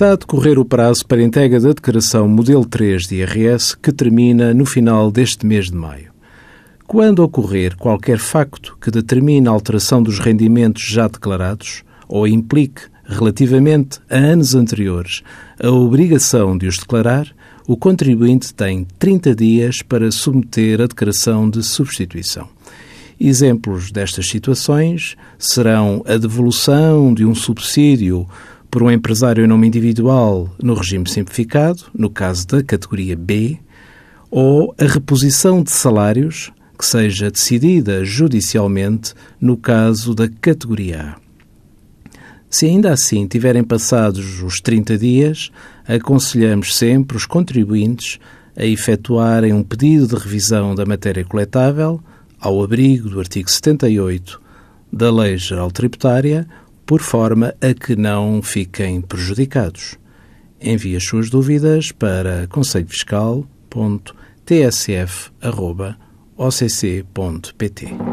Está a decorrer o prazo para entrega da declaração modelo 3 de IRS, que termina no final deste mês de maio. Quando ocorrer qualquer facto que determine a alteração dos rendimentos já declarados ou implique, relativamente a anos anteriores, a obrigação de os declarar, o contribuinte tem 30 dias para submeter a declaração de substituição. Exemplos destas situações serão a devolução de um subsídio por um empresário em nome individual no regime simplificado, no caso da categoria B, ou a reposição de salários que seja decidida judicialmente no caso da categoria A. Se ainda assim tiverem passados os 30 dias, aconselhamos sempre os contribuintes a efetuarem um pedido de revisão da matéria coletável ao abrigo do artigo 78 da Lei Geral Tributária por forma a que não fiquem prejudicados. Envie as suas dúvidas para conselhofiscal.tsf.occ.pt.